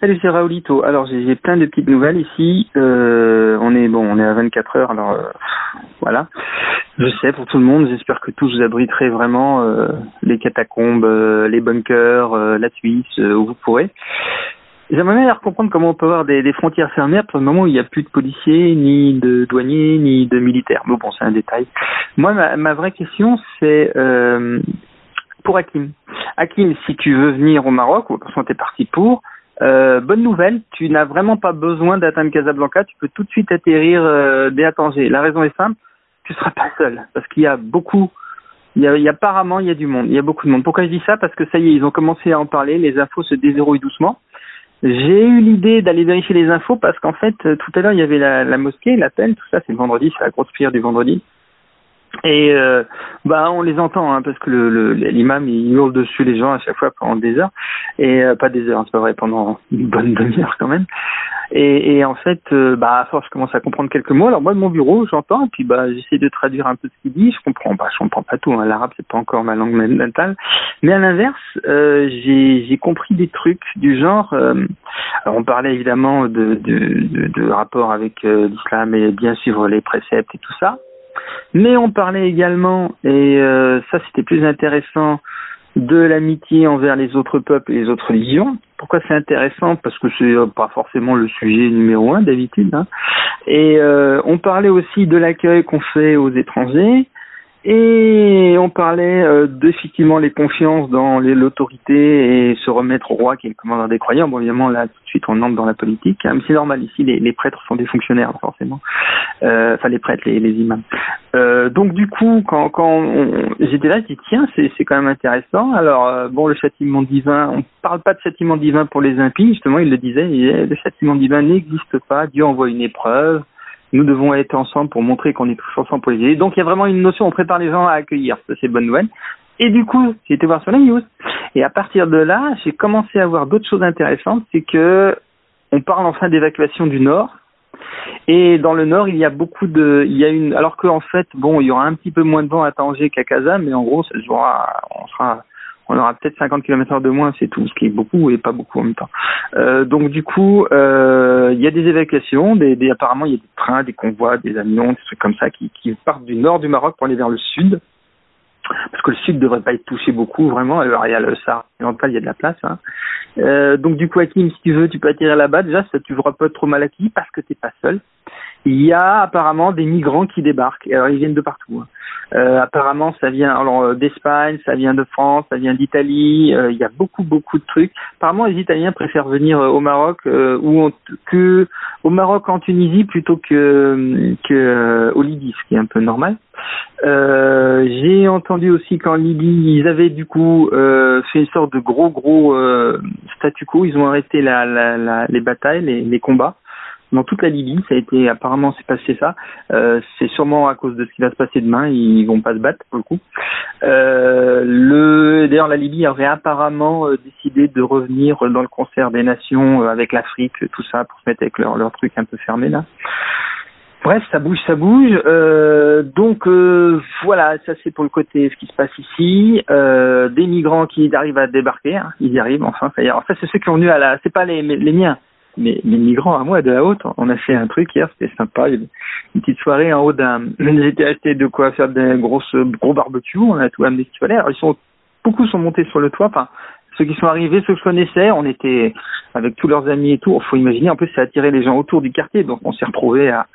Salut, c'est Raoulito. Alors j'ai plein de petites nouvelles ici. Euh, on est bon, on est à 24 heures. Alors euh, voilà. Je sais pour tout le monde. J'espère que tous vous abriterez vraiment euh, les catacombes, euh, les bunkers, euh, la Suisse où vous pourrez. J'aimerais bien comprendre comment on peut avoir des, frontières fermées pour le moment où il n'y a plus de policiers, ni de douaniers, ni de militaires. Mais bon, c'est un détail. Moi, ma, ma vraie question, c'est pour Hakim. Hakim, si tu veux venir au Maroc, ou de tu es parti pour, euh, bonne nouvelle, tu n'as vraiment pas besoin d'atteindre Casablanca, tu peux tout de suite atterrir euh, dès Tanger. La raison est simple, tu seras pas seul, parce qu'il y a beaucoup, il y a, il y a, apparemment il y a du monde, il y a beaucoup de monde. Pourquoi je dis ça? Parce que ça y est, ils ont commencé à en parler, les infos se déverrouillent doucement. J'ai eu l'idée d'aller vérifier les infos parce qu'en fait, euh, tout à l'heure, il y avait la, la mosquée, l'appel, tout ça, c'est le vendredi, c'est la grosse prière du vendredi. Et euh, bah on les entend hein, parce que le l'imam il hurle dessus les gens à chaque fois pendant des heures et euh, pas des heures, hein, c'est pas vrai pendant une bonne demi-heure quand même. Et, et en fait, euh, bah à force je commence à comprendre quelques mots. Alors moi de mon bureau j'entends puis bah j'essaie de traduire un peu ce qu'il dit. Je comprends bah je comprends pas tout. Hein. L'arabe c'est pas encore ma langue natale. Mais à l'inverse, euh, j'ai j'ai compris des trucs du genre. alors on parlait évidemment de de, de, de rapport avec l'islam et bien suivre les préceptes et tout ça. Mais on parlait également, et euh, ça c'était plus intéressant, de l'amitié envers les autres peuples et les autres religions. Pourquoi c'est intéressant? Parce que c'est pas forcément le sujet numéro un d'habitude. Hein. Et euh, on parlait aussi de l'accueil qu'on fait aux étrangers. Et on parlait euh, d'effectivement les confiances dans l'autorité et se remettre au roi qui est le commandant des croyants. Bon, évidemment, là, tout de suite, on entre dans la politique. Hein, mais c'est normal, ici, les, prêtres sont des fonctionnaires, forcément. Euh, enfin, les prêtres, les, imams. Euh, donc, du coup, quand, quand j'étais là, je dis, tiens, c'est quand même intéressant. Alors, bon, le châtiment divin, on parle pas de châtiment divin pour les impies, justement, il le disait, il disait le châtiment divin n'existe pas, Dieu envoie une épreuve, nous devons être ensemble pour montrer qu'on est tous ensemble pour les aider. Donc il y a vraiment une notion, on prépare les gens à accueillir, ça c'est bonne nouvelle. Et du coup, j'ai été voir sur la news. Et à partir de là, j'ai commencé à voir d'autres choses intéressantes, c'est que on parle enfin d'évacuation du Nord. Et dans le Nord, il y a beaucoup de, il y a une, alors qu'en fait, bon, il y aura un petit peu moins de vent à Tanger qu'à Kazan, mais en gros, ça jouera, on sera on aura peut-être 50 km de moins, c'est tout, ce qui est beaucoup et pas beaucoup en même temps. Euh, donc du coup, euh, il y a des évacuations, des, apparemment il y a des trains, des convois, des avions, des trucs comme ça qui, partent du nord du Maroc pour aller vers le sud parce que le sud devrait pas être touché beaucoup vraiment. Alors il y a le Sahara il y a de la place. Hein. Euh, donc du coup, Hakim, si tu veux, tu peux atterrir là-bas. Déjà, ça tu feras pas trop mal acquis parce que t'es pas seul. Il y a apparemment des migrants qui débarquent. Alors ils viennent de partout. Hein. Euh, apparemment, ça vient alors euh, d'Espagne, ça vient de France, ça vient d'Italie. Euh, il y a beaucoup, beaucoup de trucs. Apparemment, les Italiens préfèrent venir au Maroc ou que au Maroc en Tunisie plutôt que que au Libye, ce qui est un peu normal. J'ai entendu aussi qu'en Libye, ils avaient du coup fait une sorte de gros, gros statu quo. Ils ont arrêté la, la, la les batailles, les, les combats dans toute la Libye. Ça a été apparemment c'est passé ça. Euh, c'est sûrement à cause de ce qui va se passer demain. Ils vont pas se battre pour le coup. Euh, le d'ailleurs la Libye aurait apparemment euh, décidé de revenir dans le concert des nations euh, avec l'Afrique, tout ça pour se mettre avec leur leur truc un peu fermé là. Bref, ça bouge, ça bouge. Euh, donc voilà, ça c'est pour le côté ce qui se passe ici. des migrants qui arrivent à débarquer, hein, ils y arrivent enfin. Ça, y est. Alors ça c'est ceux qui ont venu à la, c'est pas les, les miens, mais les migrants à moi de la haute, on a fait un truc hier, c'était sympa, une petite soirée en haut d'un, j'étais acheté de quoi faire des grosses, gros barbecues, on a tout amené ce qu'il beaucoup sont montés sur le toit, ceux qui sont arrivés, ceux que je connaissais, on était avec tous leurs amis et tout. Il faut imaginer, en plus, ça attirait les gens autour du quartier, donc on s'est retrouvés à,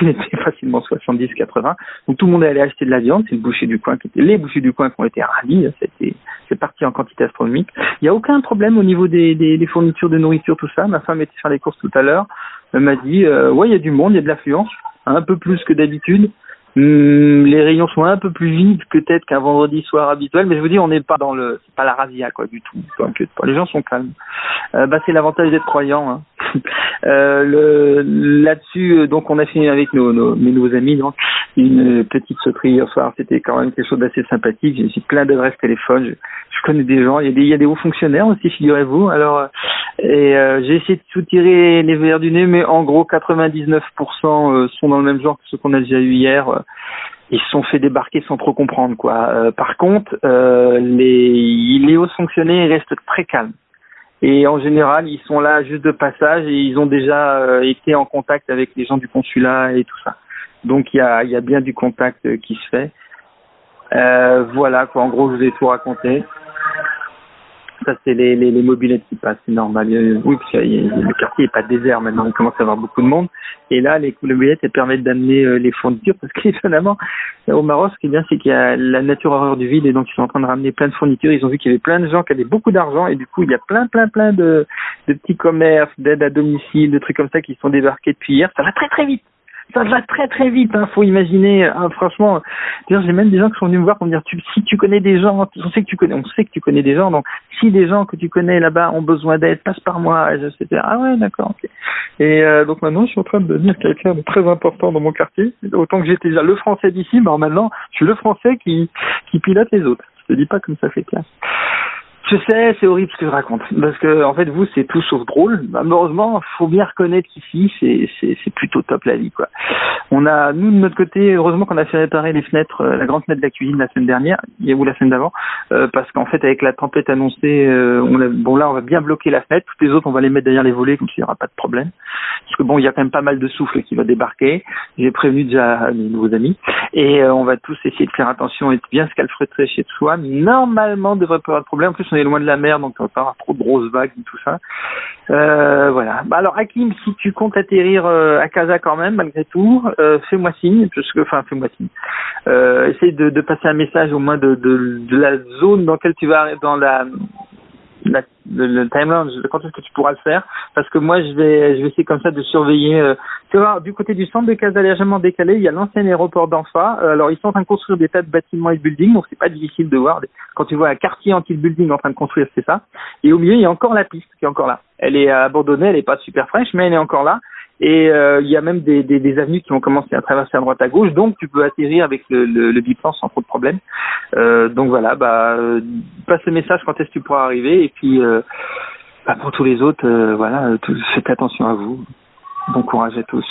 on était facilement 70, 80. Donc tout le monde est allé acheter de la viande. C'est le boucher du coin qui était, les bouchers du coin qui ont été ravis. C'était, c'est parti en quantité astronomique. Il n'y a aucun problème au niveau des, fournitures de nourriture, tout ça. Ma femme était faire les courses tout à l'heure. Elle m'a dit, euh, ouais, il y a du monde, il y a de l'affluence, un peu plus que d'habitude. Hmm, les rayons sont un peu plus vides peut-être qu'un vendredi soir habituel, mais je vous dis, on n'est pas dans le, c'est pas la razzia quoi du tout. Les gens sont calmes. Euh, bah c'est l'avantage d'être croyant. Hein. Euh, le, là-dessus, euh, donc on a fini avec nos, nos, nos amis, donc une petite sauterie hier soir. C'était quand même quelque chose d'assez sympathique. J'ai plein d'adresses téléphone. Je, connais des gens. Il y a des, des hauts fonctionnaires aussi, figurez-vous. Alors, et euh, j'ai essayé de soutirer les verres du nez, mais en gros, 99% sont dans le même genre que ceux qu'on a déjà eu hier. Ils se sont fait débarquer sans trop comprendre, quoi. par contre, les, les hauts fonctionnaires restent très calmes Et en général, ils sont là juste de passage et ils ont déjà euh, été en contact avec les gens du consulat et tout ça. Donc il y a, y a bien du contact euh, qui se fait. Euh, voilà quoi, en gros je vous ai tout raconté. Ça c'est les, les, les, mobilettes qui passent, c'est normal. Oui, parce que le quartier est pas désert maintenant, il commence à avoir beaucoup de monde. Et là, les mobilettes elles permettent d'amener euh, les fournitures parce qu'étonnamment, au Maroc, ce qui est bien, c'est qu'il y a la nature horreur du vide et donc ils sont en train de ramener plein de fournitures. Ils ont vu qu'il y avait plein de gens qui avaient beaucoup d'argent et du coup, il y a plein, plein, plein de, de petits commerces, d'aides à domicile, de trucs comme ça qui sont débarqués depuis hier. Ça va très très vite ça va très très vite. Hein, faut imaginer. Hein, franchement, j'ai même des gens qui sont venus me voir pour me dire tu, si tu connais des gens, on sait que tu connais, on sait que tu connais des gens. Donc si des gens que tu connais là-bas ont besoin d'aide, passe par moi. Et je ah ouais d'accord. Et euh, donc maintenant, je suis en train de devenir quelqu'un de très important dans mon quartier. Autant que j'étais déjà le français d'ici, mais maintenant, je suis le français qui qui pilote les autres. Je te dis pas comme ça fait classe. Je sais, c'est horrible ce que je raconte, parce que en fait vous c'est tout sauf drôle. Malheureusement, faut bien reconnaître qu'ici c'est c'est plutôt top la vie quoi. On a nous de notre côté, heureusement qu'on a fait réparer les fenêtres, euh, la grande fenêtre de la cuisine la semaine dernière, ou la semaine d'avant, euh, parce qu'en fait avec la tempête annoncée, euh, on bon là on va bien bloquer la fenêtre, toutes les autres on va les mettre derrière les volets comme s'il n'y aura pas de problème, parce que bon il y a quand même pas mal de souffle qui va débarquer. J'ai prévenu déjà mes nouveaux amis et on va tous essayer de faire attention et de bien se calfeutrer chez soi. Normalement, devrait pas avoir de problème. On loin de la mer, donc on va pas avoir trop de grosses vagues et tout ça. Euh, voilà. Bah alors Hakim, si tu comptes atterrir euh, à Casa quand même, malgré tout, euh, fais-moi signe, parce que, enfin, fais-moi signe. Essaye de, passer un message au moins de, de, de la zone dans laquelle tu vas, dans la la, le, timeline, quand est-ce que tu pourras le faire? Parce que moi, je vais, je vais essayer comme ça de surveiller. Euh, tu vois, du côté du centre de Casa légèrement décalé, il y a l'ancien aéroport d'Anfa. Euh, alors, ils sont en train de construire des tas de bâtiments et de buildings, donc c'est pas difficile de voir. Quand tu vois un quartier anti-building en train de construire, c'est ça. Et au milieu, il y a encore la piste qui est encore là. Elle est abandonnée, elle est pas super fraîche, mais elle est encore là. Et euh, il y a même des, avenues qui vont commencer à traverser à droite à gauche, donc tu peux atterrir avec le, le, biplan sans trop de problème. Euh, donc voilà, bah euh, passe le message quand est-ce que tu pourras arriver, et puis bah, pour tous les autres, voilà, faites attention à vous. Bon courage à tous.